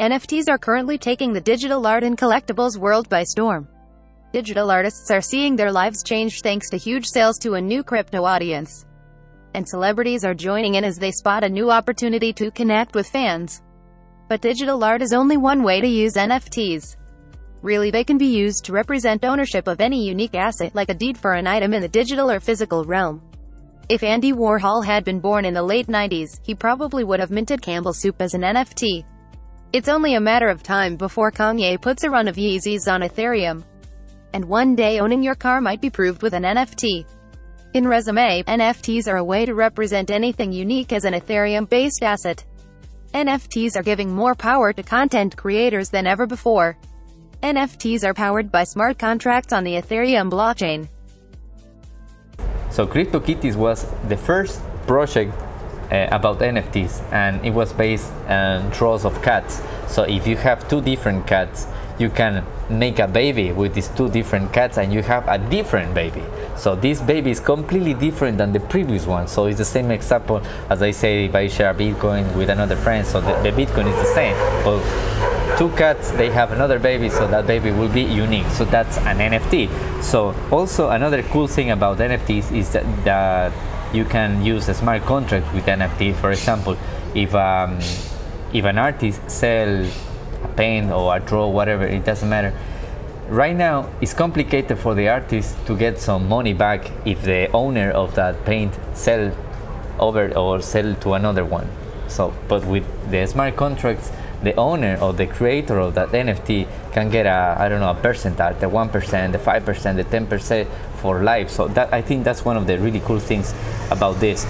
NFTs are currently taking the digital art and collectibles world by storm. Digital artists are seeing their lives change thanks to huge sales to a new crypto audience. And celebrities are joining in as they spot a new opportunity to connect with fans. But digital art is only one way to use NFTs. Really they can be used to represent ownership of any unique asset like a deed for an item in the digital or physical realm. If Andy Warhol had been born in the late 90s, he probably would have minted Campbell soup as an NFT. It's only a matter of time before Kanye puts a run of Yeezys on Ethereum. And one day owning your car might be proved with an NFT. In resume, NFTs are a way to represent anything unique as an Ethereum-based asset. NFTs are giving more power to content creators than ever before. NFTs are powered by smart contracts on the Ethereum blockchain. So CryptoKitties was the first project uh, about NFTs and it was based on draws of cats. So if you have two different cats, you can make a baby with these two different cats and you have a different baby. So this baby is completely different than the previous one. So it's the same example as I say if I share Bitcoin with another friend. So the, the Bitcoin is the same. But two cats, they have another baby, so that baby will be unique. So that's an NFT. So also another cool thing about NFTs is that, that you can use a smart contract with NFT. For example, if um, if an artist sell a paint or a draw, whatever, it doesn't matter. Right now, it's complicated for the artist to get some money back if the owner of that paint sell over or sell to another one. So, but with the smart contracts, the owner or the creator of that NFT can get a I don't know a percentage, the one percent, the five percent, the ten percent for life. So that I think that's one of the really cool things about this.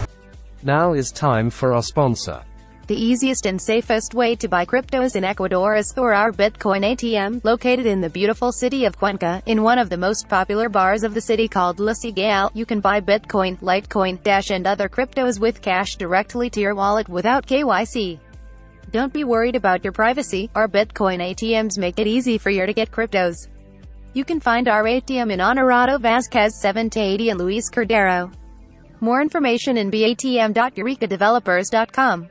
Now is time for our sponsor. The easiest and safest way to buy cryptos in Ecuador is through our Bitcoin ATM, located in the beautiful city of Cuenca, in one of the most popular bars of the city called La Cigale. You can buy Bitcoin, Litecoin, Dash and other cryptos with cash directly to your wallet without KYC. Don't be worried about your privacy, our Bitcoin ATMs make it easy for you to get cryptos. You can find our ATM in Honorato Vasquez 780 and Luis Cordero. More information in batm.eurekadevelopers.com.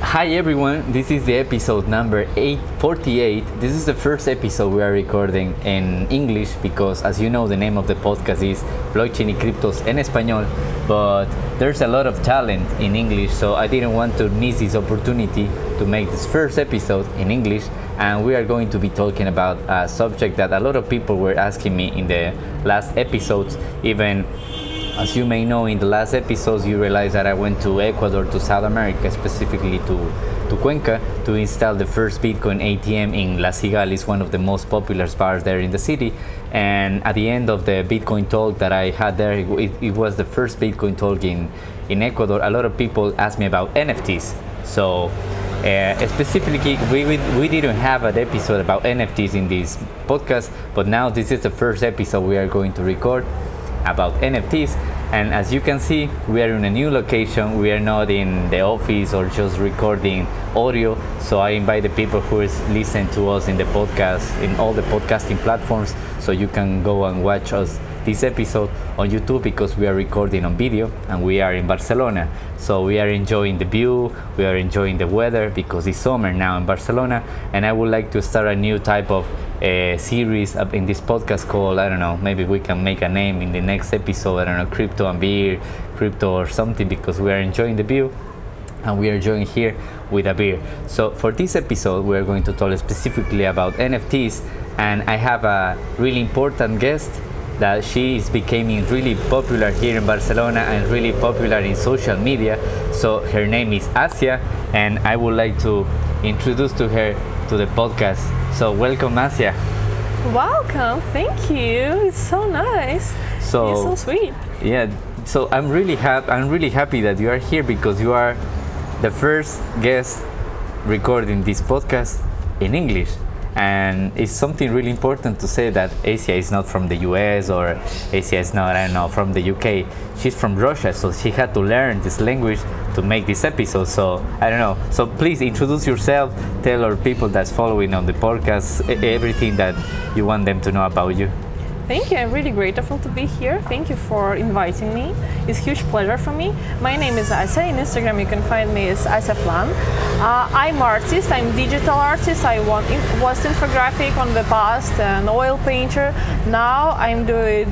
Hi everyone, this is the episode number 848. This is the first episode we are recording in English because, as you know, the name of the podcast is Blockchain y Cryptos en Español, but there's a lot of talent in English, so I didn't want to miss this opportunity to make this first episode in English. And we are going to be talking about a subject that a lot of people were asking me in the last episodes, even as you may know, in the last episodes, you realized that I went to Ecuador, to South America, specifically to, to Cuenca, to install the first Bitcoin ATM in La Cigale. It's one of the most popular bars there in the city. And at the end of the Bitcoin talk that I had there, it, it was the first Bitcoin talk in, in Ecuador. A lot of people asked me about NFTs. So uh, specifically, we, we, we didn't have an episode about NFTs in this podcast, but now this is the first episode we are going to record about NFTs. And as you can see, we are in a new location. We are not in the office or just recording audio. So I invite the people who is listening to us in the podcast, in all the podcasting platforms, so you can go and watch us this episode on YouTube because we are recording on video and we are in Barcelona. So we are enjoying the view, we are enjoying the weather because it's summer now in Barcelona. And I would like to start a new type of uh, series in this podcast called, I don't know, maybe we can make a name in the next episode, I don't know, crypto and beer, crypto or something because we are enjoying the view and we are joined here with a beer. So for this episode, we are going to talk specifically about NFTs, and I have a really important guest that she is becoming really popular here in Barcelona and really popular in social media. So her name is Asia, and I would like to introduce to her to the podcast. So welcome, Asia. Welcome, thank you. It's so nice. So You're so sweet. Yeah. So I'm really happy. I'm really happy that you are here because you are the first guest recording this podcast in English and it's something really important to say that Asia is not from the US or Asia is not, I don't know, from the UK. She's from Russia, so she had to learn this language to make this episode. So I don't know. So please introduce yourself, tell our people that's following on the podcast everything that you want them to know about you. Thank you. I'm really grateful to be here. Thank you for inviting me. It's a huge pleasure for me. My name is Asa. In Instagram, you can find me as Asa Flan. Uh, I'm artist. I'm digital artist. I was infographic on the past, an oil painter. Now I'm doing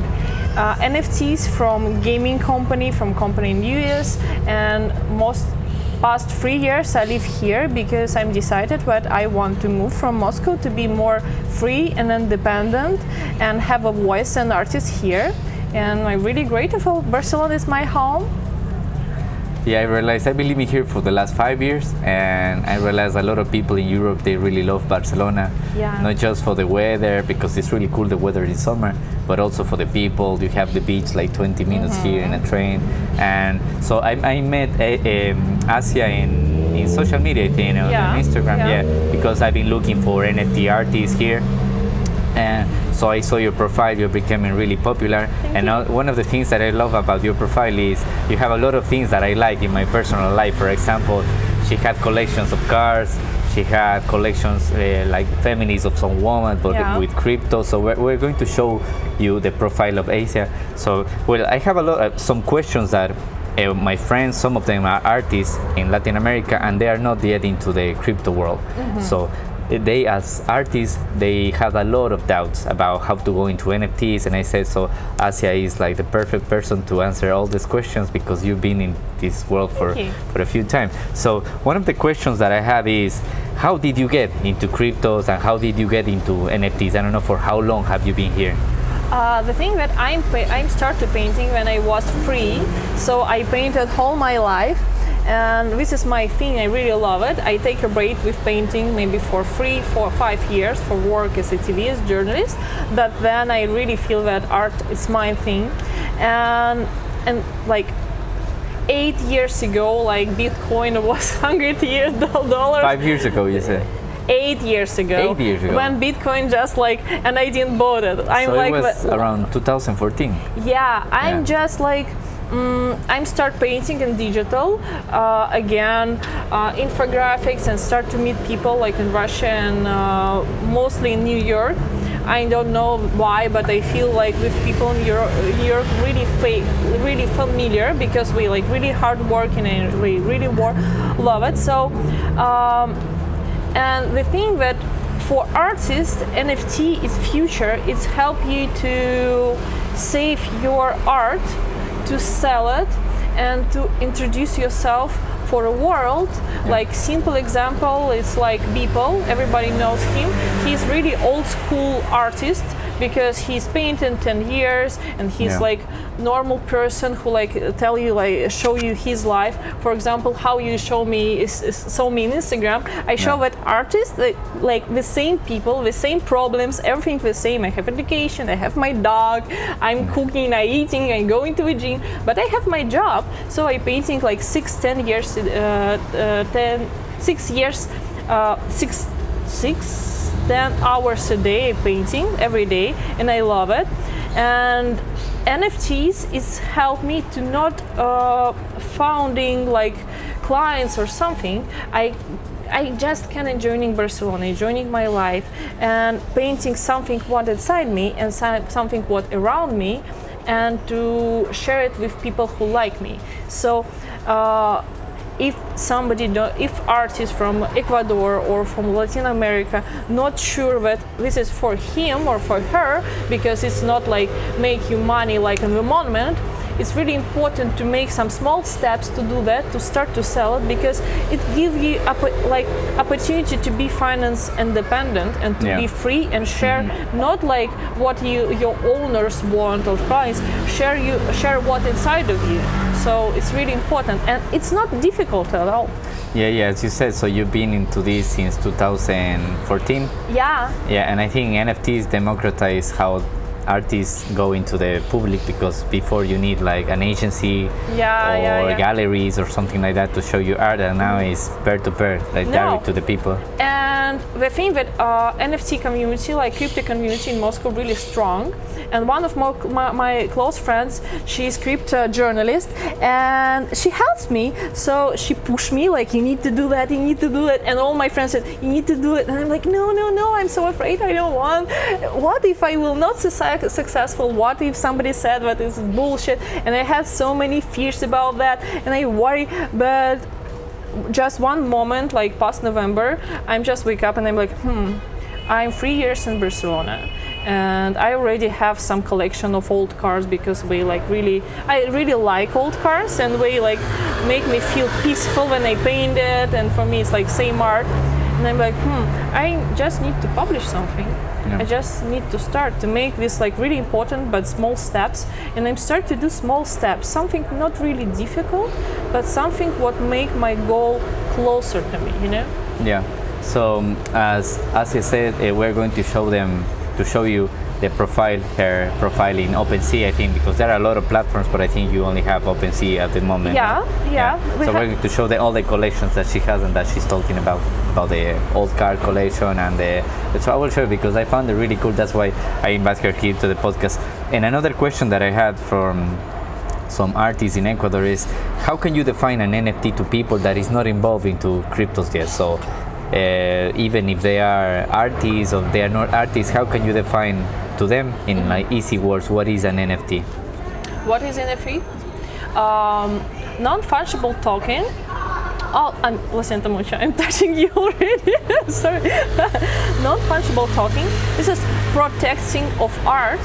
uh, NFTs from gaming company, from company in US, and most past three years I live here because I'm decided that I want to move from Moscow to be more free and independent and have a voice and artist here. And I'm really grateful. Barcelona is my home. Yeah, I realized I've been living here for the last five years, and I realized a lot of people in Europe they really love Barcelona. Yeah. Not just for the weather, because it's really cool the weather in summer, but also for the people. You have the beach like 20 minutes here in a train, and so I, I met uh, um, Asia in, in social media, I think, on Yeah, Instagram, yeah. yeah, because I've been looking for NFT artists here, and so I saw your profile. You're becoming really popular, and now one of the things that I love about your profile is you have a lot of things that I like in my personal life. For example, she had collections of cars. She had collections uh, like feminists of some woman, but Yeah. with crypto. So we're, we're going to show you the profile of Asia. So well, I have a lot of some questions that. Uh, my friends, some of them are artists in Latin America, and they are not yet into the crypto world. So they as artists they have a lot of doubts about how to go into nfts and i said so asia is like the perfect person to answer all these questions because you've been in this world for, for a few times. So one of the questions that i have is how did you get into cryptos and how did you get into nfts i don't know for how long have you been here? Uh, the thing that I'm I'm started painting when I was free, so I painted all my life, and this is my thing. I really love it. I take a break with painting maybe for three, four, five years for work as a TV as journalist, but then I really feel that art is my thing, and and like. Eight years ago, like Bitcoin was hundred years dollars five years ago you said eight years ago. Eight years ago. When Bitcoin just like, and I didn't bought it. I'm so like, it was around 2014 yeah, I'm Yeah. just like. Mm, I'm start painting in digital uh, again, uh, infographics, and start to meet people like in Russia and uh, mostly in New York. I don't know why, but I feel like with people in Europe, York really fake, really familiar because we like really hard working and we really wor- love it. So, um, and the thing that for artists, NFT is future. It's help you to save your art, to sell it, and to introduce yourself for a world. Like simple example, it's like Beeple. Everybody knows him. He's really old school artist because he's painting 10 years and he's Yeah. like normal person who like tell you like show you his life. For example how you show me is, is show me in instagram. I show Yeah. that artists like, like the same people the same problems everything the same. I have education i have my dog i'm cooking i eating i going to a gym but i have my job. So i painting like six ten years uh, uh, ten six years uh, six six 10 hours a day painting every day and i love it and nfts is helped me to not uh, founding like clients or something i I just can enjoying Barcelona, enjoying my life, and painting something what inside me and something what around me, and to share it with people who like me. So, uh, if somebody do, if artist from Ecuador or from Latin America not sure that this is for him or for her because it's not like make you money like in the moment it's really important to make some small steps to do that to start to sell it because it gives you like opportunity to be finance independent and to Yeah. be free and share mm-hmm. not like what you your owners want or clients share you share what inside of you. So it's really important and it's not difficult at all. Yeah yeah as you said so you've been into this since 2014 yeah. Yeah, and I think NFTs democratize how artists go into the public because before you need like an agency Yeah, or yeah, yeah. galleries or something like that to show you art, and now it's peer to peer, like No. direct to the people. and and the thing that uh, NFT community, like crypto community in Moscow, really strong. And one of my, my, my close friends, she's crypto journalist, and she helps me. So she pushed me like, you need to do that, you need to do it. And all my friends said, you need to do it. And I'm like, no, no, no, I'm so afraid I don't want. What if I will not su- successful? What if somebody said that is bullshit? And I had so many fears about that, and I worry. But just one moment, like past November, I'm just wake up and I'm like, hmm, I'm three years in Barcelona. And I already have some collection of old cars because we like really I really like old cars and we like make me feel peaceful when I paint it. And for me it's like same art. And I'm like hmm I just need to publish something Yeah. I just need to start to make this like really important but small steps and I'm start to do small steps something not really difficult but something what make my goal closer to me you know Yeah. So um, as as I said, uh, we're going to show them to show you the profile, her profile in OpenSea. I think because there are a lot of platforms, but I think you only have OpenSea at the moment. Yeah, no? yeah, we So we're going to show the, all the collections that she has and that she's talking about about the old car collection and the. I will show because I found it really cool. That's why I invited her here to the podcast. And another question that I had from some artists in Ecuador is how can you define an NFT to people that is not involved into cryptos yet? So uh, even if they are artists or they are not artists, how can you define to them in like easy words what is an NFT? What is NFT? Um, non-fungible token. Oh, I'm listen to Mucha. I'm touching you already. Sorry. non-fungible token. This is protecting of art.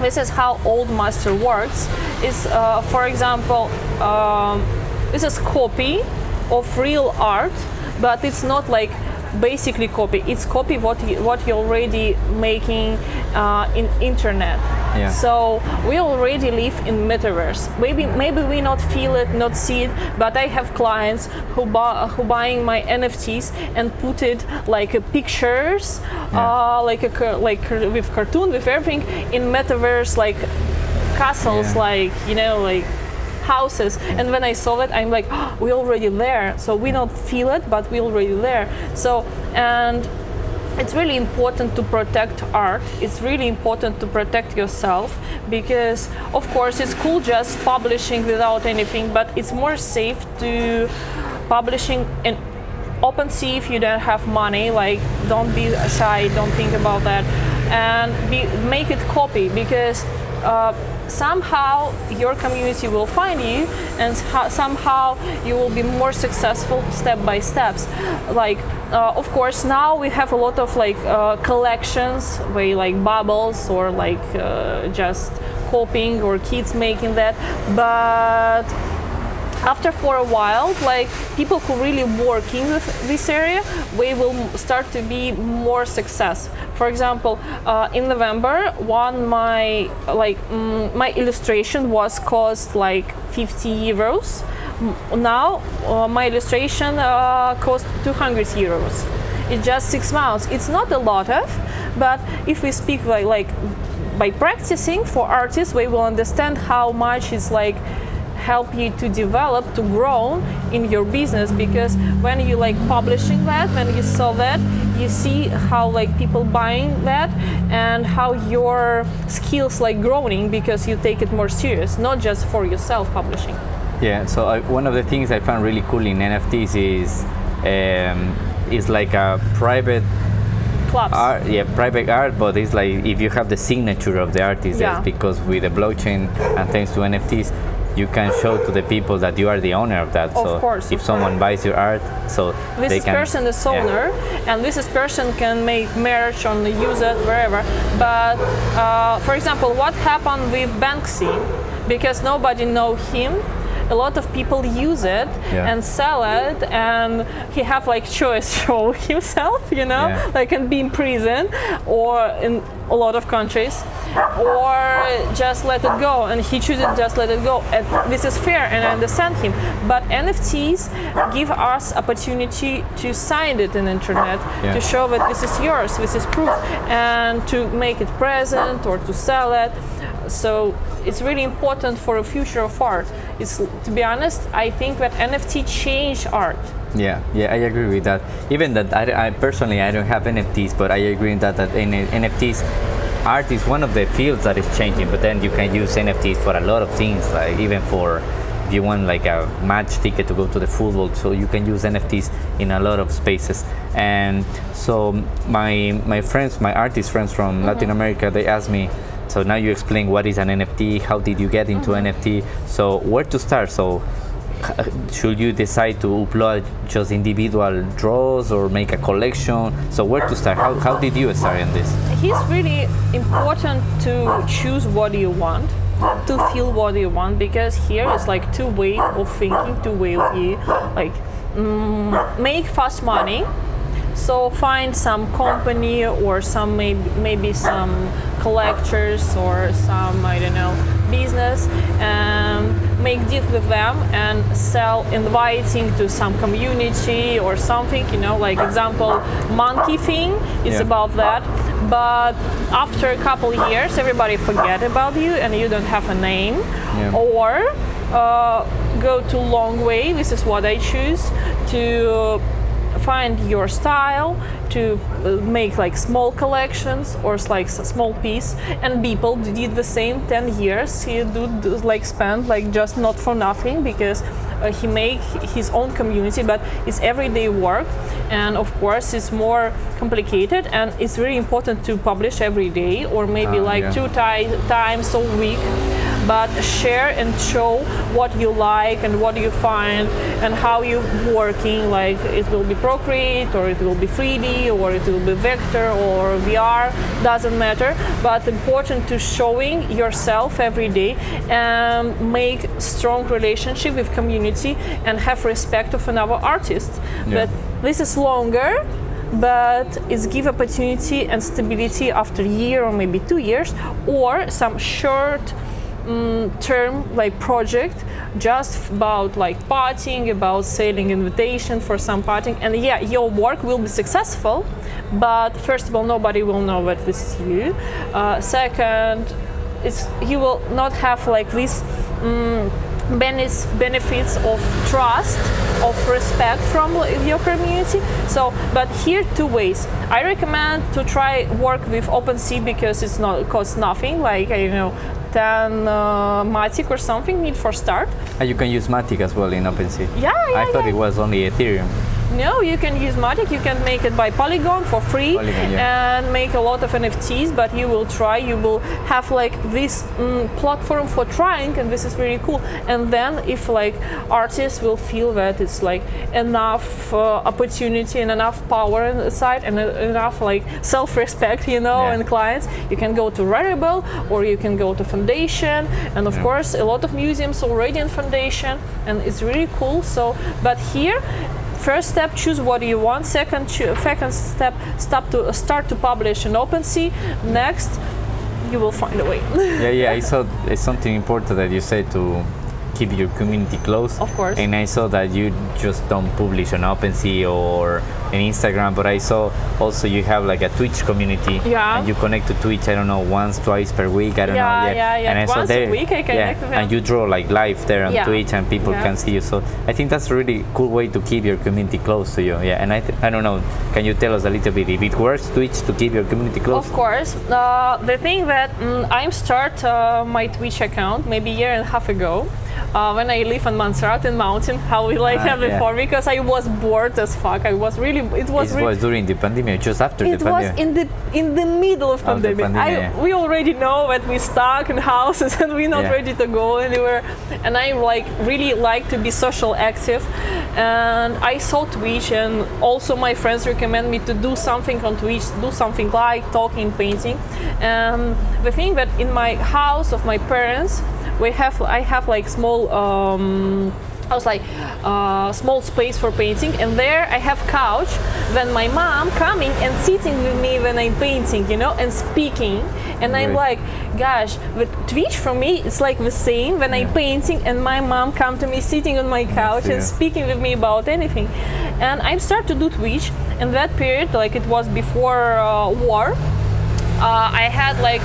This is how old master works. Is uh, for example, um, this is copy of real art, but it's not like basically copy. It's copy what you, what you're already making uh, in internet. Yeah. So we already live in metaverse. Maybe maybe we not feel it, not see it, but I have clients who buy who buying my NFTs and put it like a pictures, uh, like a like with cartoon with everything in metaverse like castles, Yeah. like you know like houses. And when i saw it i'm like oh, we already there. So we don't feel it but we're already there. So and it's really important to protect art. It's really important to protect yourself because of course it's cool just publishing without anything but it's more safe to publishing in open sea if you don't have money. Like don't be shy don't think about that. And be, make it copy because uh, somehow your community will find you and somehow you will be more successful step by steps. Like uh, of course now we have a lot of like uh, collections where like bubbles or like uh, just copying or kids making that but after for a while like people who really work in this area we will start to be more success. For example uh, in november one my like mm, my illustration was cost like 50 euros. Now uh, my illustration uh, cost 200 euros. In just six months. It's not a lot of but if we speak like like by practicing for artists we will understand how much it's like help you to develop to grow in your business because when you like publishing that when you sell that you see how like people buying that and how your skills like growing because you take it more serious not just for yourself publishing Yeah, so I, one of the things I found really cool in NFTs is um, is like a private clubs art, yeah, private art, but it's like if you have the signature of the artist, Yeah. because with the blockchain and thanks to NFTs, you can show to the people that you are the owner of that. Of so course, if someone buys your art, so this they can, person is yeah. owner and this person can make merch on use it wherever but uh, for example what happened with banksy because nobody know him a lot of people use it Yeah. and sell it and he have like choice show himself you know Yeah. like and be in prison or in a lot of countries or just let it go. And he chooses just let it go. And this is fair and i understand him. But nfts give us opportunity to sign it in internet Yeah. to show that this is yours this is proof and to make it present or to sell it. So it's really important for a future of art. It's to be honest i think that nft change art Yeah, yeah, I agree with that. Even that, I, I personally I don't have NFTs, but I agree that that N- NFTs art is one of the fields that is changing. But then you can use NFTs for a lot of things, like even for if you want like a match ticket to go to the football, so you can use NFTs in a lot of spaces. And so my my friends, my artist friends from mm-hmm. Latin America, they asked me. So now you explain what is an NFT, how did you get into mm-hmm. NFT? So where to start? So should you decide to upload just individual draws or make a collection? So where to start? How, how did you start in this? It's really important to choose what you want to feel what you want because here is like two way of thinking two way of you like mm, make fast money so find some company or some maybe, maybe some collectors or some I don't know business and make deal with them and sell inviting to some community or something you know like example monkey thing is Yeah. about that but after a couple years everybody forget about you and you don't have a name Yeah. or uh, go to long way this is what i choose to find your style to uh, make like small collections or like small piece. And people did the same 10 years. He do, do like spend like just not for nothing because uh, he make his own community but it's everyday work. And of course it's more complicated and it's really important to publish every day or maybe Ah, like yeah. two ti- times a week but share and show what you like and what you find and how you're working like it will be procreate or it will be 3d or it will be vector or vr doesn't matter but important to showing yourself every day and make strong relationship with community and have respect of another artist Yeah. but this is longer but it's give opportunity and stability after a year or maybe two years or some short mm, term like project just about like partying about selling invitation for some partying and yeah your work will be successful but first of all nobody will know that this is you. Uh, second it's you will not have like this mm, benefits of trust of respect from your community. So but here two ways. I recommend to try work with OpenSea because it's not costs nothing like you know 10 uh, matic or something need for start And you can use Matic as well in OpenSea. yeah yeah, I thought yeah. it was only Ethereum. No, you can use Matic. You can make it by Polygon for free Polygon, yeah. and make a lot of NFTs. But you will try. You will have like this mm, platform for trying, and this is really cool. And then if like artists will feel that it's like enough uh, opportunity and enough power inside and uh, enough like self-respect, you know, Yeah. and clients, you can go to Rarible or you can go to Foundation, and of Yeah. course a lot of museums already in Foundation, and it's really cool. So, but here first step choose what you want second second step stop to start to publish in OpenSea next you will find a way yeah, yeah. I saw it's something important that you said to keep your community close. Of course. And I saw that you just don't publish on OpenSea or on Instagram, but I saw also you have like a Twitch community. Yeah. And you connect to Twitch. I don't know once, twice per week. I don't Yeah, know. yeah, yeah. And I saw Once a week I connect yeah, And you draw like live there on Yeah. Twitch, and people Yeah. can see you. So I think that's a really cool way to keep your community close to you. Yeah. And I, th- I don't know. Can you tell us a little bit if it works Twitch to keep your community close? Of course. Uh, the thing that mm, I start uh, my Twitch account maybe a year and a half ago. Uh, when I live on Montserrat in mountain, how we like Ah, have yeah. before because I was bored as fuck. I was really it was It was during the pandemic, just after it the was pandemic. in the in the middle of pandemic. pandemic, I. We already know that we stuck in houses and we're not Yeah. ready to go anywhere. And I like really like to be social active. And I saw Twitch, and also my friends recommend me to do something on Twitch, do something like talking, painting. And the thing that in my house of my parents, we have I have like small. Um, I was like uh, small space for painting, and there I have couch. Then my mom coming and sitting with me when I'm painting, you know, and speaking. And I'm like, gosh, with Twitch for me, it's like the same when I'm painting, and my mom come to me sitting on my couch and yeah. speaking with me about anything. And I start to do Twitch in that period, like it was before uh, war. Uh, I had like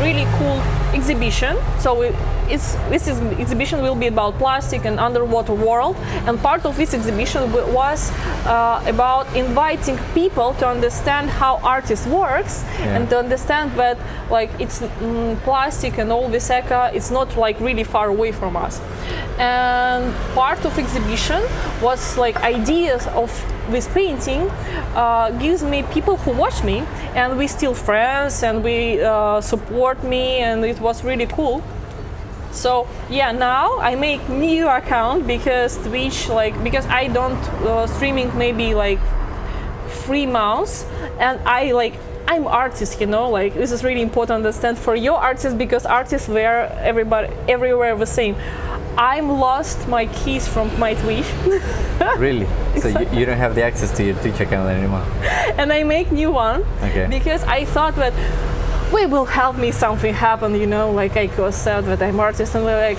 really cool exhibition. So it, it's, this is, exhibition will be about plastic and underwater world, and part of this exhibition was uh, about inviting people to understand how artist works Yeah. and to understand that like it's mm, plastic and all this eco, it's not like really far away from us. And part of exhibition was like ideas of this painting uh, gives me people who watch me and we still friends and we uh, support me and it was really cool so yeah now i make new account because twitch like because i don't uh, streaming maybe like three months and i like i'm artist you know like this is really important to understand for your artists because artists were everybody everywhere the same i'm lost my keys from my twitch Really? So you, you don't have the access to your Twitch account anymore? and I make new one Okay. because I thought that we will help me something happen, you know, like I was said that I'm artist and they're like,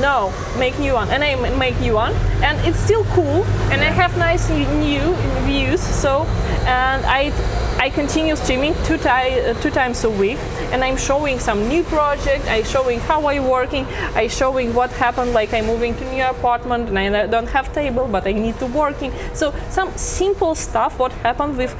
no, make new one, and I make new one, and it's still cool, and I have nice new views, so, and I. I continue streaming two, ti- uh, two times a week, and I'm showing some new project. I showing how I working. I showing what happened. Like I'm moving to new apartment, and I don't have table, but I need to working. So some simple stuff. What happened with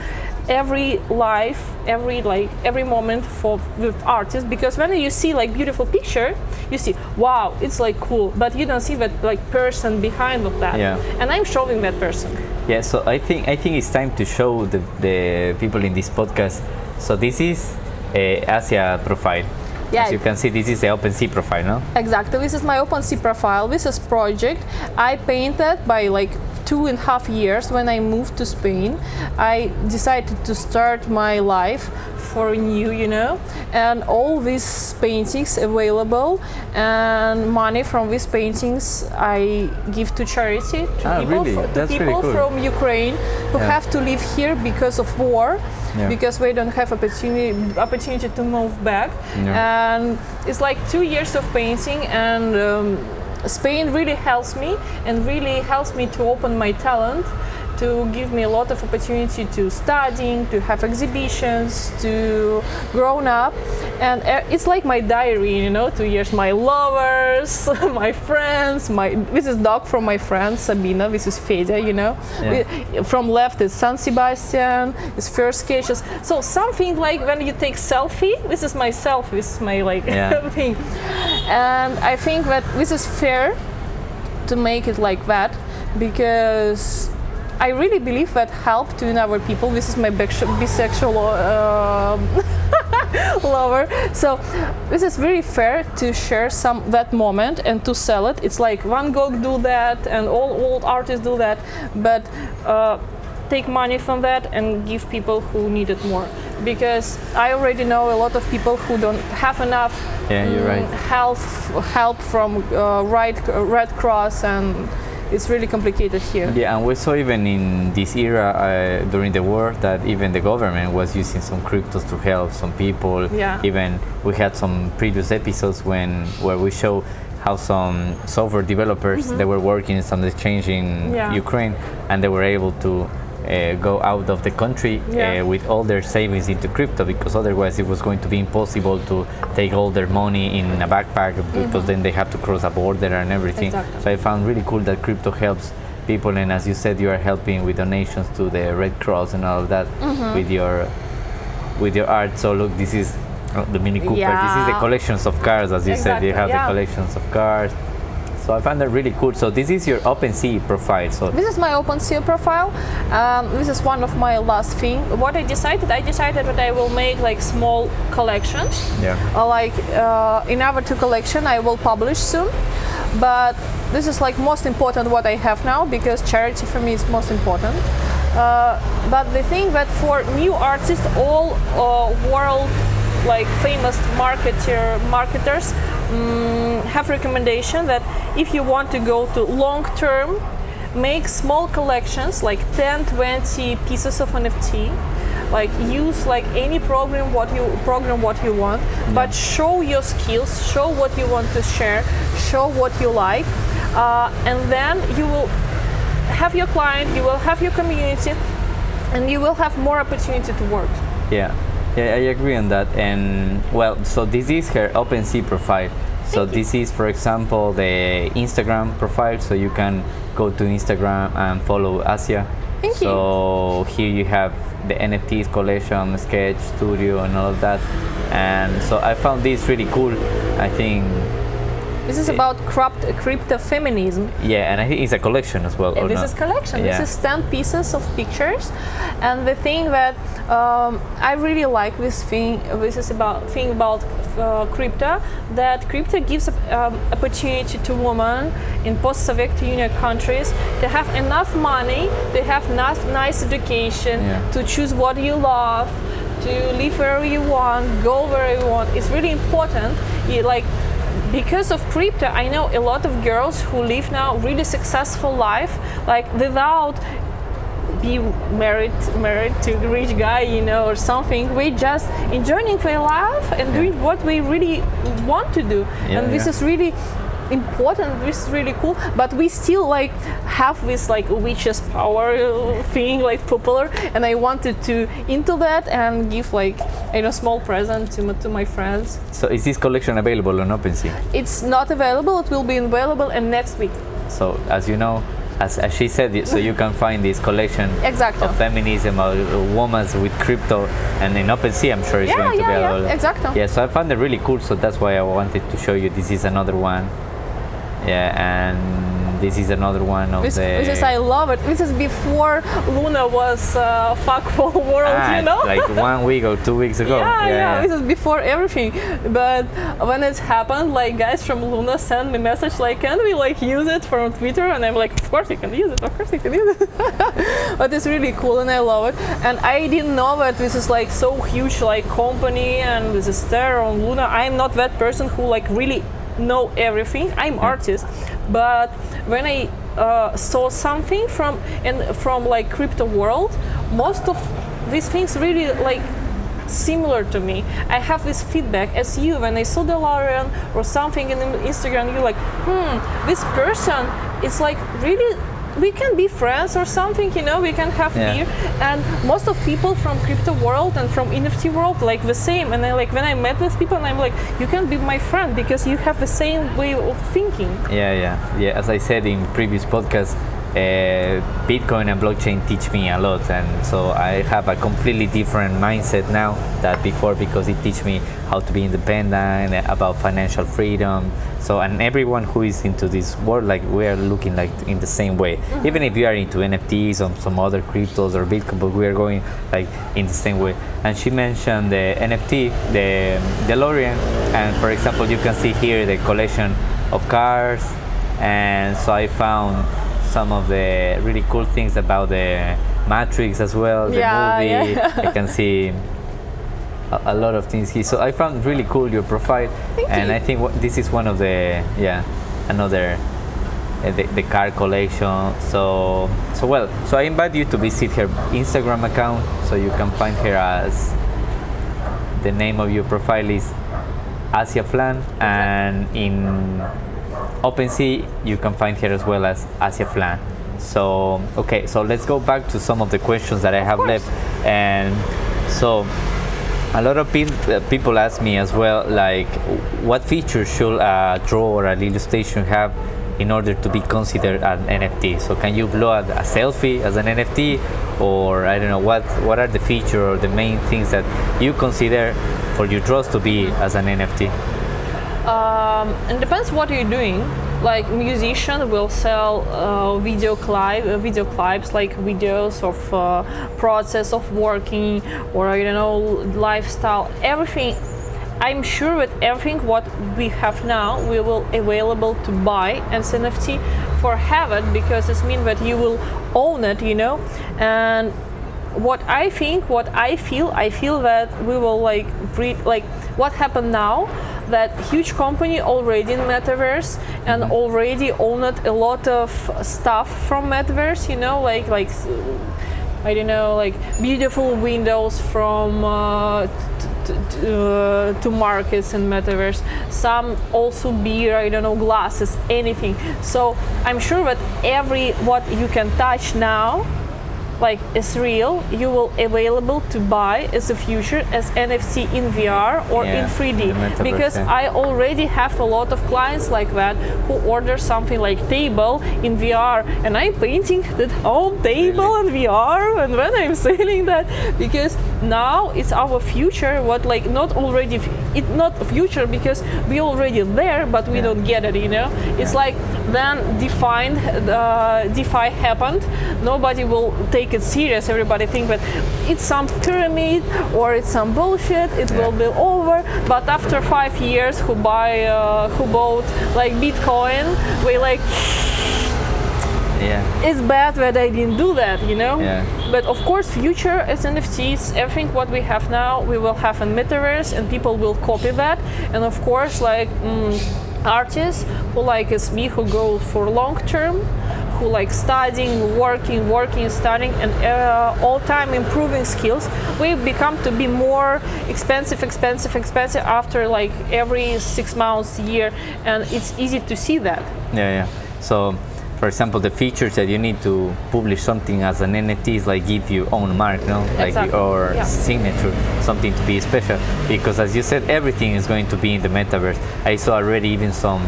every life every like every moment for with artists because when you see like beautiful picture you see wow it's like cool but you don't see that like person behind of that Yeah. and i'm showing that person Yeah, so I think I think it's time to show the, the people in this podcast. So this is uh, Asia profile. Yeah. As you can see, this is the OpenSea profile, no? exactly this is my OpenSea profile this is project i painted by like two and a half years when i moved to spain i decided to start my life for new you know and all these paintings available and money from these paintings i give to charity to Ah, people, really? to people cool. from ukraine who Yeah. have to live here because of war Yeah. because they don't have opportunity opportunity to move back Yeah. and it's like two years of painting and um, spain really helps me and really helps me to open my talent to give me a lot of opportunity to studying to have exhibitions to grown up and uh, it's like my diary you know two years my lovers my friends my this is dog from my friend sabina this is fedya you know Yeah. From left is san sebastian it's first sketches so something like when you take selfie this is my selfie this is my like Yeah. thing and i think that this is fair to make it like that because I really believe that help to other people. This is my bisexual, bisexual um lover. So this is very fair to share some that moment and to sell it. It's like Van Gogh do that and all old artists do that, but uh, take money from that and give people who need it more. Because I already know a lot of people who don't have enough Yeah, you're right. help help from uh, right Red Cross and it's really complicated here. Yeah, and we saw even in this era uh, during the war that even the government was using some cryptos to help some people. Yeah. Even we had some previous episodes when where we show how some software developers they were working in some exchange in Mm-hmm. Yeah. Ukraine and they were able to uh, go out of the country Yeah. uh, with all their savings into crypto because otherwise it was going to be impossible to take all their money in a backpack because then they have to cross a border and everything. Mm-hmm. Exactly. So I found really cool that crypto helps people, and as you said, you are helping with donations to the Red Cross and all of that Mm-hmm. with your with your art. So look, this is uh, the Mini Cooper. This is the collections of cars, as you said. You have yeah. the collections of cars. So I found that really cool. So this is your OpenSea profile. So This is my OpenSea profile. Um, this is one of my last thing. What I decided, I decided that I will make like small collections. yeah, Uh, like uh, in our two collection, I will publish soon. But this is like most important what I have now because charity for me is most important. Uh, but the thing that for new artists, all uh, world like famous marketer marketers mm, have recommendation that if you want to go to long term make small collections like 10 20 pieces of nft like use like any program what you program what you want but show your skills show what you want to share show what you like uh, and then you will have your client you will have your community and you will have more opportunity to work. Yeah, yeah. I agree on that. And well, so this is her OpenSea profile. So this is, for example, the Instagram profile. So you can go to Instagram and follow Asia. Thank you. so here you have the NFTs collection, sketch studio, and all of that. And so I found this really cool. I think, This is about crypt, crypto feminism. yeah, and I think it's a collection as well. Or this not? is collection. Yeah. This is 10 pieces of pictures, and the thing that um, I really like this thing, this is about thing about uh, crypto, that crypto gives um, opportunity to women in post-Soviet Union countries to have enough money, they have enough nice education Yeah. to choose what you love, to live where you want, go where you want. It's really important. You, like because of crypto i know a lot of girls who live now really successful life like without be married married to a rich guy you know or something. We just enjoying their life and doing what we really want to do. Yeah, and this yeah. is really important this is really cool but we still like have this like witches power uh, thing like popular and i wanted to into that and give like you know small present to my, to my friends So is this collection available on OpenSea? it's not available. It will be available in next week. So as you know, as, as she said, so you can find this collection Exactly. of feminism, of women with crypto, and in OpenSea, I'm sure it's Yeah, going to yeah, be yeah, available. exactly. Yeah, so I found it really cool. So that's why I wanted to show you. This is another one. Yeah, and this is another one of This, the. this is I love it. This is before Luna was uh, fuckful world, Ah, you know. like one week or two weeks ago. yeah, yeah, This is before everything. But when it happened, like guys from Luna sent me message like, "Can we like use it from Twitter?" And I'm like, "Of course you can use it. Of course you can use it." but it's really cool and I love it. And I didn't know that this is like so huge like company and this is there on Luna. I'm not that person who like really know everything. I'm artist, but when I uh, saw something from and from like crypto world, most of these things really like similar to me. I have this feedback as you when I saw DeLorean or something in Instagram. You're like, hmm, this person is like really. We can be friends or something, you know. We can have Yeah. beer, and most of people from crypto world and from NFT world like the same. And I like when I met with people, and I'm like, you can be my friend because you have the same way of thinking. Yeah, yeah, yeah. As I said in previous podcasts, uh, Bitcoin and blockchain teach me a lot, and so I have a completely different mindset now than before because it teach me how to be independent, about financial freedom. So, and everyone who is into this world, like we are looking like in the same way. Even if you are into NFTs or some other cryptos or Bitcoin, but we are going like in the same way. And she mentioned the NFT, the DeLorean, and for example, you can see here the collection of cars and so I found some of the really cool things about the Matrix as well, the Yeah, movie. yeah. I can see a, a lot of things here. So I found really cool your profile, Thank and you. I think what, this is one of the yeah another. uh, The, the car collection so so well so i invite you to visit her instagram account so you can find her as the name of your profile is Asia Flan, and in OpenSea you can find here as well as Asia Flan. So okay, so let's go back to some of the questions that I have left, and so a lot of pe- uh, people ask me as well, like what features should a draw or an illustration have in order to be considered an NFT. So can you upload a selfie as an NFT, or I don't know what what are the features or the main things that you consider for your draws to be as an NFT? Um, it depends what you're doing. Like musician will sell uh, video clip, uh, video clips, like videos of uh, process of working, or don't know, lifestyle, everything. I'm sure that everything what we have now we will available to buy as NFT for have it because it means that you will own it, you know, and what I think, what I feel, I feel that we will like re- like what happened now that huge company already in metaverse and already owned a lot of stuff from metaverse, you know, like like I don't know, like beautiful windows from uh, t- t- t- uh, to markets in metaverse. Some also beer, I don't know, glasses, anything. So I'm sure that every what you can touch now like is real, you will available to buy as a future as NFT in VR or Yeah, in 3D. in because yeah. I already have a lot of clients like that who order something like table in VR, and I'm painting that whole table in VR, and when I'm selling that, because now it's our future. What like not already, it not future because we already there, but we Yeah. don't get it. You know, it's like then defined uh, DeFi happened. Nobody will take it serious. Everybody think that it's some pyramid or it's some bullshit. It Yeah. will be over. But after five years, who buy, uh, who bought like Bitcoin, we like Yeah. it's bad that I didn't do that. You know. Yeah. But of course, future as NFTs, everything what we have now, we will have in metaverse, and people will copy that. And of course, like mm, artists who like as me, who go for long term, who like studying, working, working, studying, and uh, all time improving skills, we become to be more expensive, expensive, expensive after like every six months, year, and it's easy to see that. Yeah, yeah. So, for example, the features that you need to publish something as an NFT is like give you own mark, no, like Exactly. or Yeah. signature, something to be special. Because as you said, everything is going to be in the metaverse. I saw already even some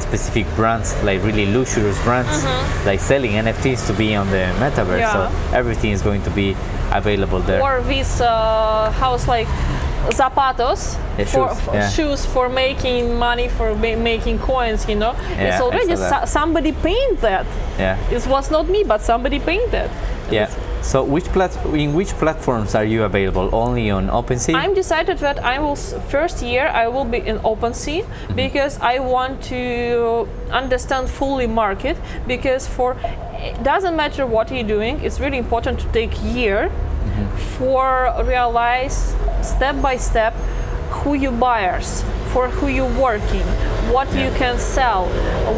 specific brands, like really luxurious brands, like selling NFTs to be on the metaverse. So Mm-hmm. Everything is going to be available there. or this uh, house like zapatos Yeah, for shoes, for yeah. shoes for making money for ma- making coins you know Yeah, it's already so- somebody paint that yeah. it was not me but somebody painted Yeah. So which plat- in which platforms are you available? Only on OpenSea? I'm decided that I will s- first year I will be in OpenSea mm-hmm. because I want to understand fully market because for it doesn't matter what you're doing it's really important to take year mm-hmm. for realize step by step who your buyers for who you're working what you can sell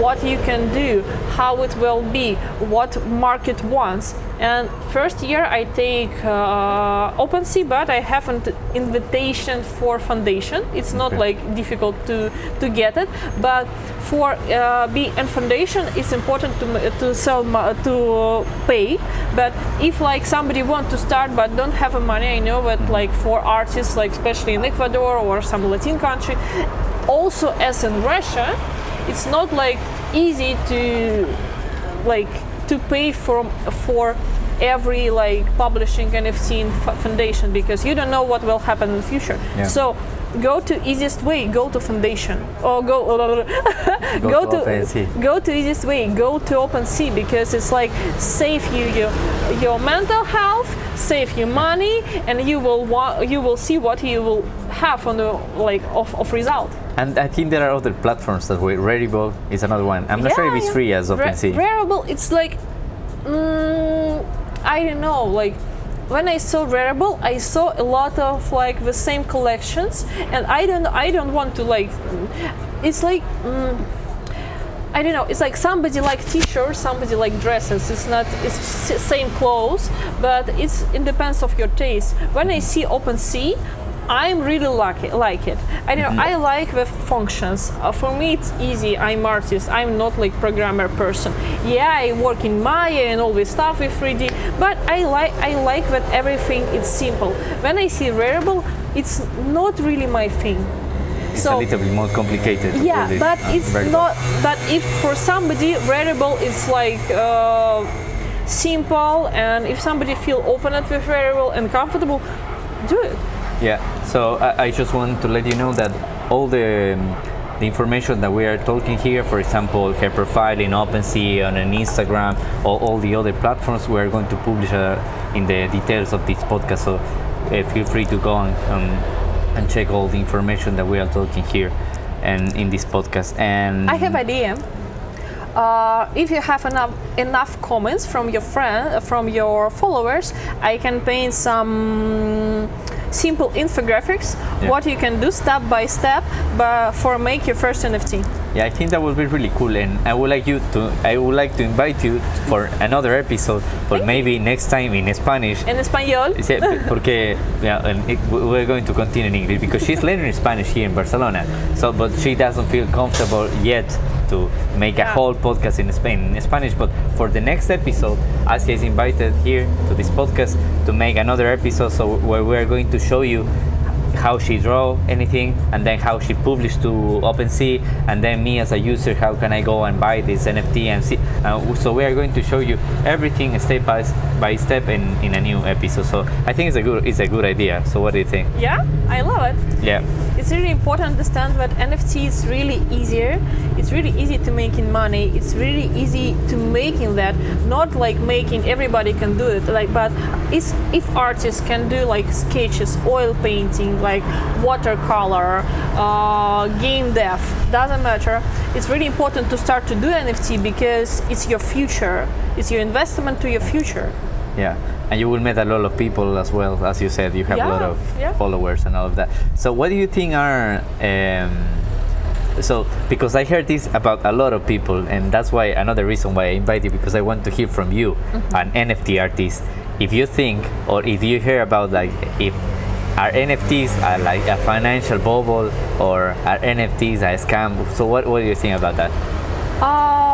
what you can do how it will be what market wants. And first year i take uh, OpenSea but i have an invitation for foundation. It's not Okay. like difficult to to get it but for uh, be in foundation it's important to to sell to pay. But if like somebody want to start but don't have a money i know that like for artists like especially in ecuador or some latin country also as in russia it's not like easy to like to pay from for every like publishing NFT in foundation because you don't know what will happen in the future. Yeah. So go to easiest way, go to foundation or go Go to OpenSea. go to easiest way, go to OpenSea because it's like save you your your mental health, save you money, and you will wa- you will see what you will have on the like of, of result. And I think there are other platforms that way. Rarible is another one. I'm not sure if it's free as Ra- OpenSea. Rarible, it's like, mm, I don't know, like when I saw Rarible, I saw a lot of like the same collections, and I don't, I don't want to like, it's like. Mm, I don't know. It's like somebody like t-shirts, somebody like dresses. It's not it's s- same clothes, but it's it depends of your taste. When I see OpenSea, I'm really lucky like it. I don't know. I like the functions. Uh, for me, it's easy. I'm artist. I'm not like programmer person. Yeah, I work in Maya and all this stuff with 3D, but I like I like that everything is simple. When I see Rarible, it's not really my thing. It's a little bit more complicated. Yeah, but on it's Rarible. not. But if for somebody Rarible is like uh, simple, and if somebody feel open up with Rarible and comfortable, do it. Yeah. So I, I just want to let you know that all the um, the information that we are talking here, for example, her profile in OpenSea on an Instagram, or all the other platforms, we are going to publish uh, in the details of this podcast. So uh, feel free to go and um, and check all the information that we are talking here and in this podcast. And I have idea. Uh, if you have enough enough comments from your friend, from your followers, I can paint some simple infographics. Yeah. What you can do step by step, but for make your first NFT. Yeah, I think that would be really cool, and I would like you to. I would like to invite you for another episode, but maybe next time in Spanish. in español. Porque yeah, and it, we're going to continue in English because she's learning Spanish here in Barcelona. So, but she doesn't feel comfortable yet to make a whole podcast in Spain in Spanish. But for the next episode, Asia is invited here to this podcast to make another episode. So where we are going to show you how she draw anything and then how she published to OpenSea and then me as a user how can I go and buy this NFT and see uh, so we are going to show you everything step by, by step in, in a new episode so I think it's a good it's a good idea so what do you think Yeah, I love it. yeah It's really important to understand that NFT is really easier. It's really easy to making money. It's really easy to making that. Not like making everybody can do it. Like, but it's, if artists can do like sketches, oil painting, like watercolor, uh, game dev, doesn't matter. It's really important to start to do NFT because it's your future. It's your investment to your future. yeah and you will meet a lot of people as well as you said you have a lot of yeah. followers and all of that so what do you think are um, so because i heard this about a lot of people and that's why another reason why i invited you because i want to hear from you Mm-hmm. an nft artist if you think or if you hear about like if are nfts are like a financial bubble or are nfts a scam so what, what do you think about that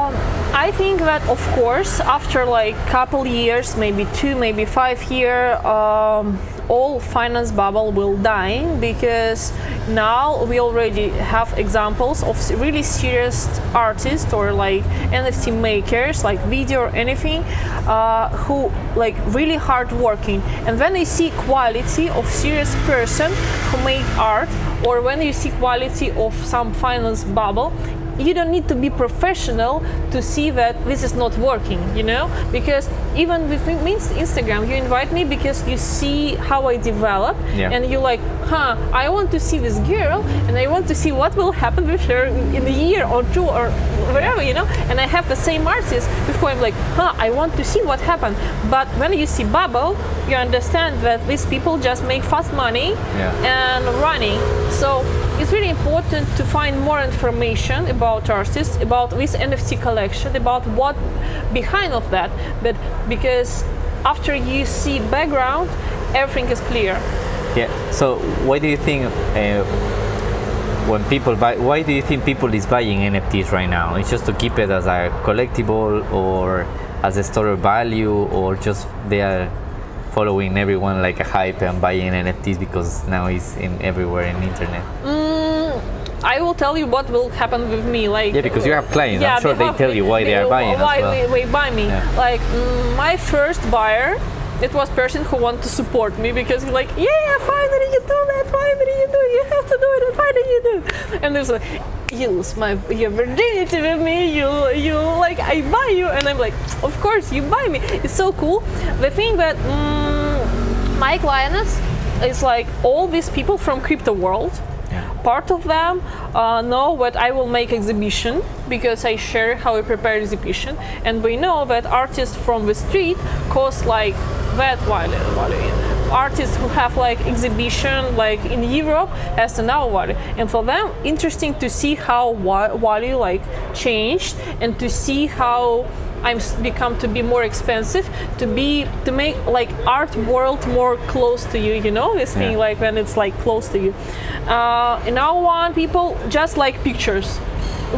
Um, I think that of course after like couple years, maybe two, maybe five year, um, all finance bubble will die because now we already have examples of really serious artists or like NFT makers, like video or anything, uh, who like really hard working, and when they see quality of serious person who make art, or when you see quality of some finance bubble, you don't need to be professional to see that this is not working you know because even with means instagram you invite me because you see how i develop Yeah. and you're like huh i want to see this girl and i want to see what will happen with her in a year or two or whatever you know and i have the same artist with who i'm like huh i want to see what happened but when you see bubble you understand that these people just make fast money Yeah. and running. So it's really important to find more information about artists, about this NFT collection, about what behind of that. But because after you see background, everything is clear. Yeah. So why do you think uh, when people buy? Why do you think people is buying NFTs right now? It's just to keep it as a collectible, or as a store of value, or just they are following everyone like a hype and buying NFTs because now it's in everywhere in internet. I will tell you what will happen with me. Like Yeah, because you have clients. I'm sure they have- tell you why they are buying Why well. they, they buy me? Yeah. Like mm, my first buyer, it was person who wanted to support me because he's like, yeah, finally you do that, finally you do, you have to do it, and finally you do. And there's like, use my your virginity with me, you you like I buy you, and I'm like, of course you buy me. It's so cool. The thing that mm, my clients is like all these people from crypto world part of them uh, know that I will make exhibition because I share how I prepare exhibition, and we know that artists from the street cost like that value. value. Artists who have like exhibition like in Europe has another value, and for them interesting to see how wa- value like changed and to see how I'm become to be more expensive to be to make like art world more close to you you know? This thing Yeah. like when it's like close to you. Uh, in our one people just like pictures.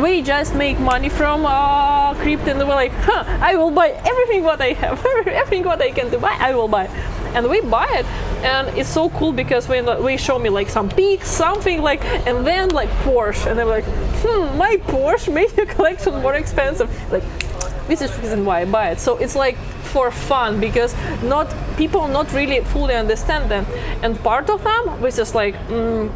We just make money from uh, crypto and we're like huh I will buy everything what I have everything what I can do buy I will buy and we buy it. And it's so cool because when we show me like some peaks something like and then like Porsche. And I'm like hmm my Porsche made your collection more expensive. Like this is the reason why I buy it. So it's like for fun because not people not really fully understand them, and part of them which is like mm,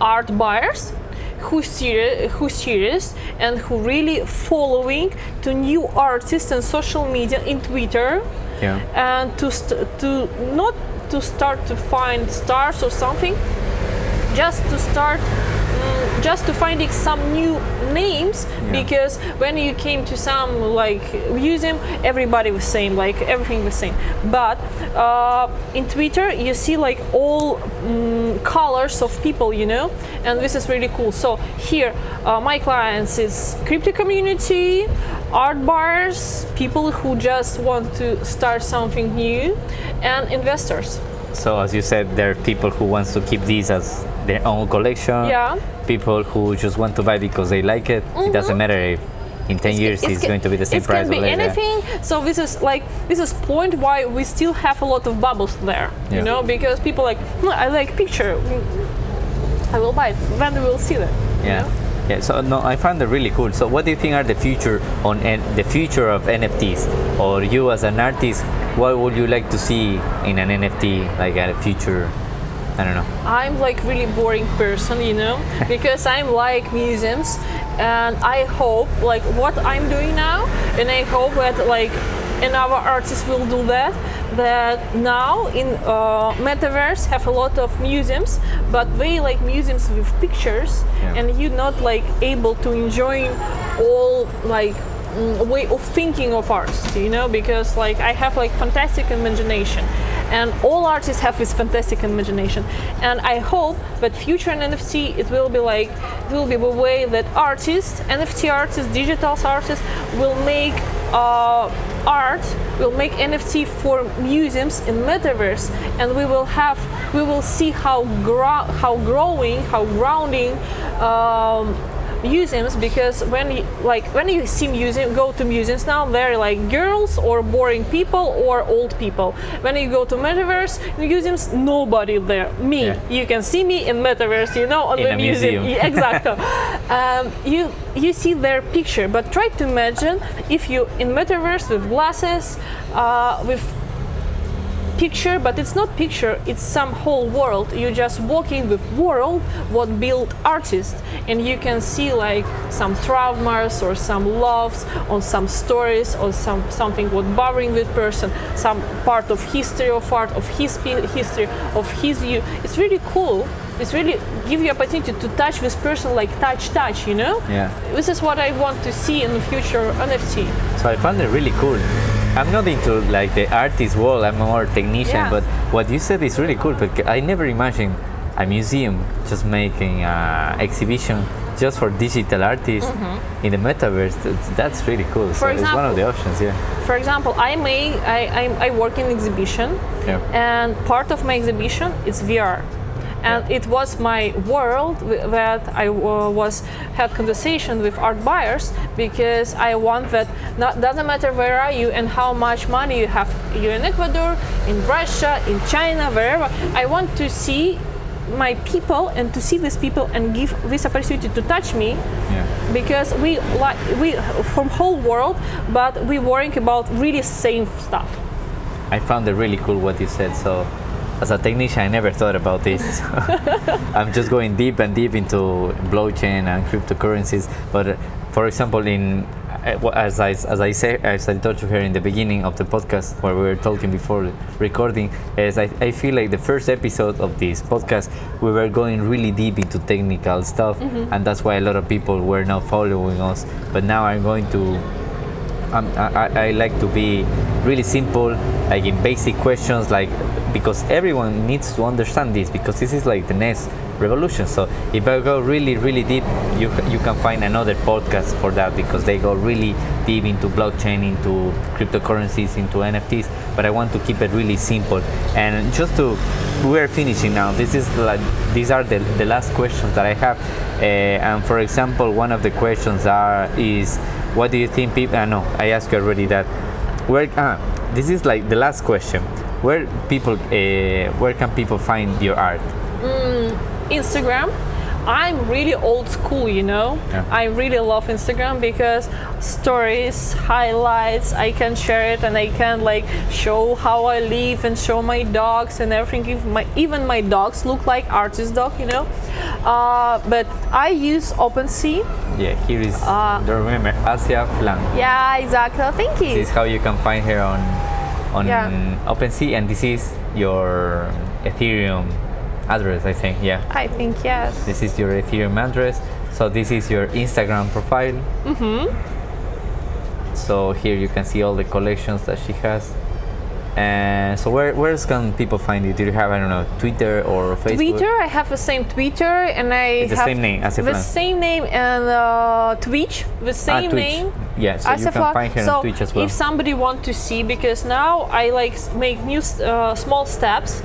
art buyers who serious, who serious and who really following to new artists and social media in Twitter Yeah. and to to not to start to find stars or something just to start just to finding some new names because when you came to some like museum, everybody was same, like everything was same. But uh, in Twitter, you see like all mm, colors of people, you know, and this is really cool. So here, uh, my clients is crypto community, art bars, people who just want to start something new, and investors. So as you said, there are people who wants to keep these as their own collection. Yeah. People who just want to buy because they like it. It doesn't matter if in 10 years it's, going to be the same it price. can be or anything. So this is like this is point why we still have a lot of bubbles there. Yeah. You know, because people like "Hmm, I like picture. I will buy it. Then we will see that. you Yeah. know? Yeah, so no, I found it really cool. So, what do you think are the future on N- the future of NFTs, or you as an artist, what would you like to see in an NFT, like a future? I don't know. I'm like really boring person, you know, because I'm like museums, and I hope like what I'm doing now, and I hope that like another artists will do that. That now in uh, metaverse have a lot of museums, but they like museums with pictures, Yeah. and you're not like able to enjoy all like mm, way of thinking of artists you know because like i have like fantastic imagination and all artists have this fantastic imagination. And i hope that future in nft it will be like it will be the way that artists nft artists digital artists will make uh, art will make nft for museums in metaverse. And we will have we will see how gro- how growing how grounding um, museums because when you, like when you see museum go to museums now they're like girls or boring people or old people. When you go to metaverse museums nobody there. Me. Yeah. you can see me in metaverse you know on In the a museum, museum. Yeah, exactly. Um, you you see their picture but try to imagine if you in metaverse with glasses uh, with picture but it's not picture it's some whole world. You just walking with world what built artists and you can see like some traumas or some loves or some stories or some something what bothering with person some part of history of art of his history of his view. It's really cool it's really give you opportunity to touch this person like touch touch you know Yeah. this is what i want to see in the future nft So I found it really cool. I'm not into like the artist world. I'm more technician. Yeah. But what you said is really cool. But I never imagined a museum just making an exhibition just for digital artists mm-hmm. in the metaverse. That's, really cool. so it's one of the options. Yeah. for example i may i, I, I work in exhibition Yeah. and part of my exhibition is vr and it was my world that I was had conversation with art buyers because I want that not doesn't matter where are you and how much money you have you in Ecuador, in Russia, in China, wherever. I want to see my people and to see these people and give this opportunity to touch me Yeah. because we like we from whole world but we worrying about really same stuff I found it really cool what you said. So, as a technician, I never thought about this. I'm just going deep and deep into blockchain and cryptocurrencies. But for example, in uh, as I as I say as I told you here in the beginning of the podcast where we were talking before recording, is I, I feel like the first episode of this podcast we were going really deep into technical stuff, and that's why a lot of people were not following us. But now I'm going to I, I- like to be really simple, like in basic questions, like because everyone needs to understand this because this is like the next revolution. So if I go really, really deep, you you can find another podcast for that because they go really deep into blockchain, into cryptocurrencies, into NFTs. But I want to keep it really simple. And just to, we're finishing now. This is like these are the, the last questions that I have. Uh, and for example, one of the questions are is what do you think people? Uh, no, I asked you already that. Where? Ah, this is like the last question. Where people? Uh, where can people find your art? Instagram. I'm really old school, you know. Yeah. I really love Instagram because stories, highlights, I can share it and I can like show how I live and show my dogs and everything. If my, even my dogs look like artist dog, you know. Uh, but I use OpenSea. Yeah, here is. Uh, don't remember Asia Flan. Yeah, exactly. Thank you. This is how you can find her on on Yeah. OpenSea, and this is your Ethereum address, I think. Yeah. I think yes. This is your Ethereum address. So this is your Instagram profile. Mm-hmm. So here you can see all the collections that she has. And so where where can people find you? Do you have I don't know Twitter or Facebook? Twitter, I have the same Twitter, and I It's the have same name, as the same name and uh, Twitch, the Ah, same Twitch. name. Yeah, so you can find her so on Twitch as well. if somebody want to see, because now I like make new uh, small steps,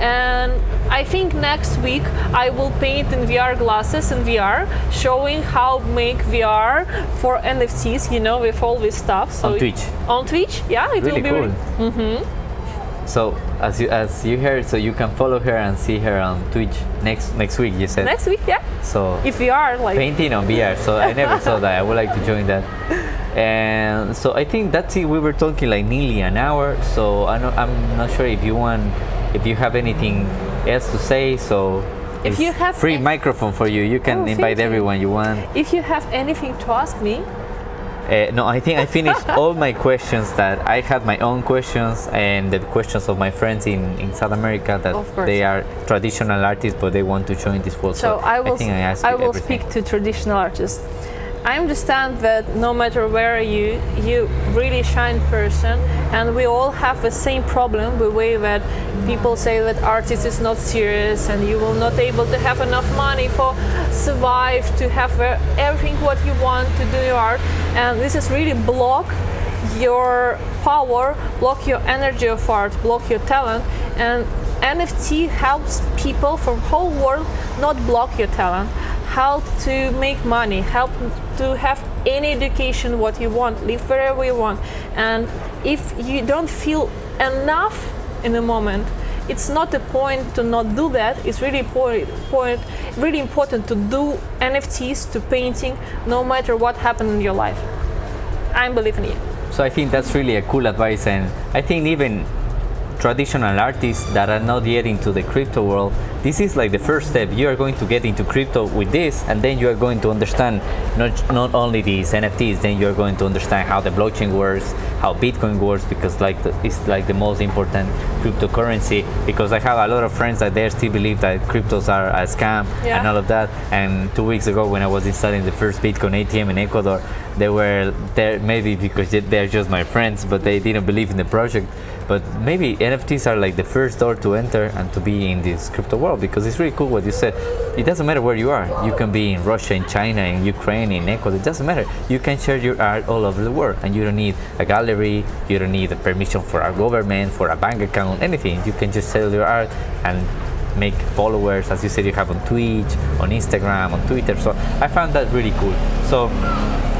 and I think next week I will paint in VR glasses in VR, showing how make VR for NFTs. You know, with all this stuff. So On it- Twitch. On Twitch, yeah, it really will be. cool. re- Mm-hmm. So as you as you heard, so you can follow her and see her on Twitch next next week. You said. Next week, yeah. So If we are like. painting on VR. So I never saw that. I would like to join that. And so I think that's it. We were talking like nearly an hour. So I I'm not sure if you want, if you have anything else to say. So If you have free microphone for you. You can Oh, invite everyone you want. If you have anything to ask me, Uh, no, I think I finished all my questions. That I had my own questions and the questions of my friends in, in South America that they are traditional artists, but they want to join this world. so I will, I asked I will speak to traditional artists. I understand that no matter where you, you really shine person, and we all have the same problem. The way that people say that artist is not serious, and you will not able to have enough money for survive to have everything what you want to do your art, and this is really block your power, block your energy of art, block your talent, and NFT helps people from whole world not block your talent, help to make money, help to have any education what you want, live wherever you want, and if you don't feel enough in the moment, it's not a point to not do that. It's really point, point really important to do NFTs to painting, no matter what happened in your life. I'm believing you. So I think that's really a cool advice, and I think even traditional artists that are not yet into the crypto world, this is like the first step. You are going to get into crypto with this, and then you are going to understand not not only these NFTs. Then you are going to understand how the blockchain works, how Bitcoin works, because like the, it's like the most important cryptocurrency. Because I have a lot of friends that they still believe that cryptos are a scam Yeah. and all of that. And two weeks ago, when I was installing the first Bitcoin ATM in Ecuador, they were there maybe because they- they're just my friends, but they didn't believe in the project. But maybe NFTs are like the first door to enter and to be in this crypto world because it's really cool what you said. It doesn't matter where you are. You can be in Russia, in China, in Ukraine, in Ecuador. It doesn't matter. You can share your art all over the world, and you don't need a gallery. You don't need a permission for a government, for a bank account, anything. You can just sell your art and make followers as you said you have on twitch on instagram on twitter so i found that really cool so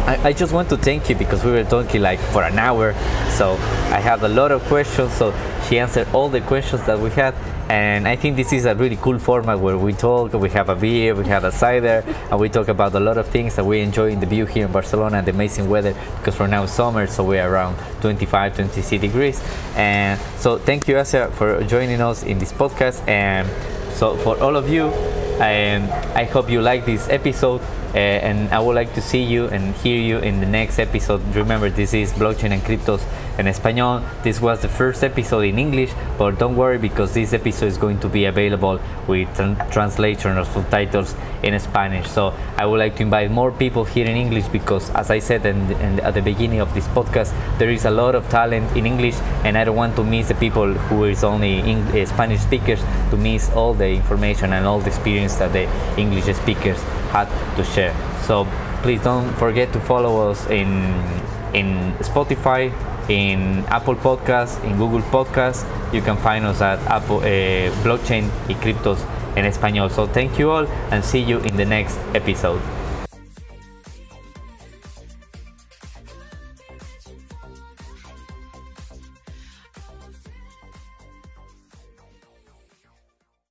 I, I just want to thank you because we were talking like for an hour so i have a lot of questions so she answered all the questions that we had and i think this is a really cool format where we talk we have a beer we have a cider and we talk about a lot of things that we enjoy in the view here in barcelona and the amazing weather because for now it's summer so we're around 25 26 degrees. And so thank you Asia for joining us in this podcast. And so for all of you um, i hope you like this episode uh, and i would like to see you and hear you in the next episode. Remember this is blockchain and cryptos en español this was the first episode in english but don't worry because this episode is going to be available with tran- translation or subtitles in spanish. So i would like to invite more people here in english because as i said in, in, at the beginning of this podcast there is a lot of talent in english and i don't want to miss the people who is only in, uh, spanish speakers to miss all the information and all the experience that the english speakers had to share. So please don't forget to follow us in in spotify in apple podcasts in google podcasts. You can find us at apple uh, blockchain y cryptos en español. So thank you all and see you in the next episode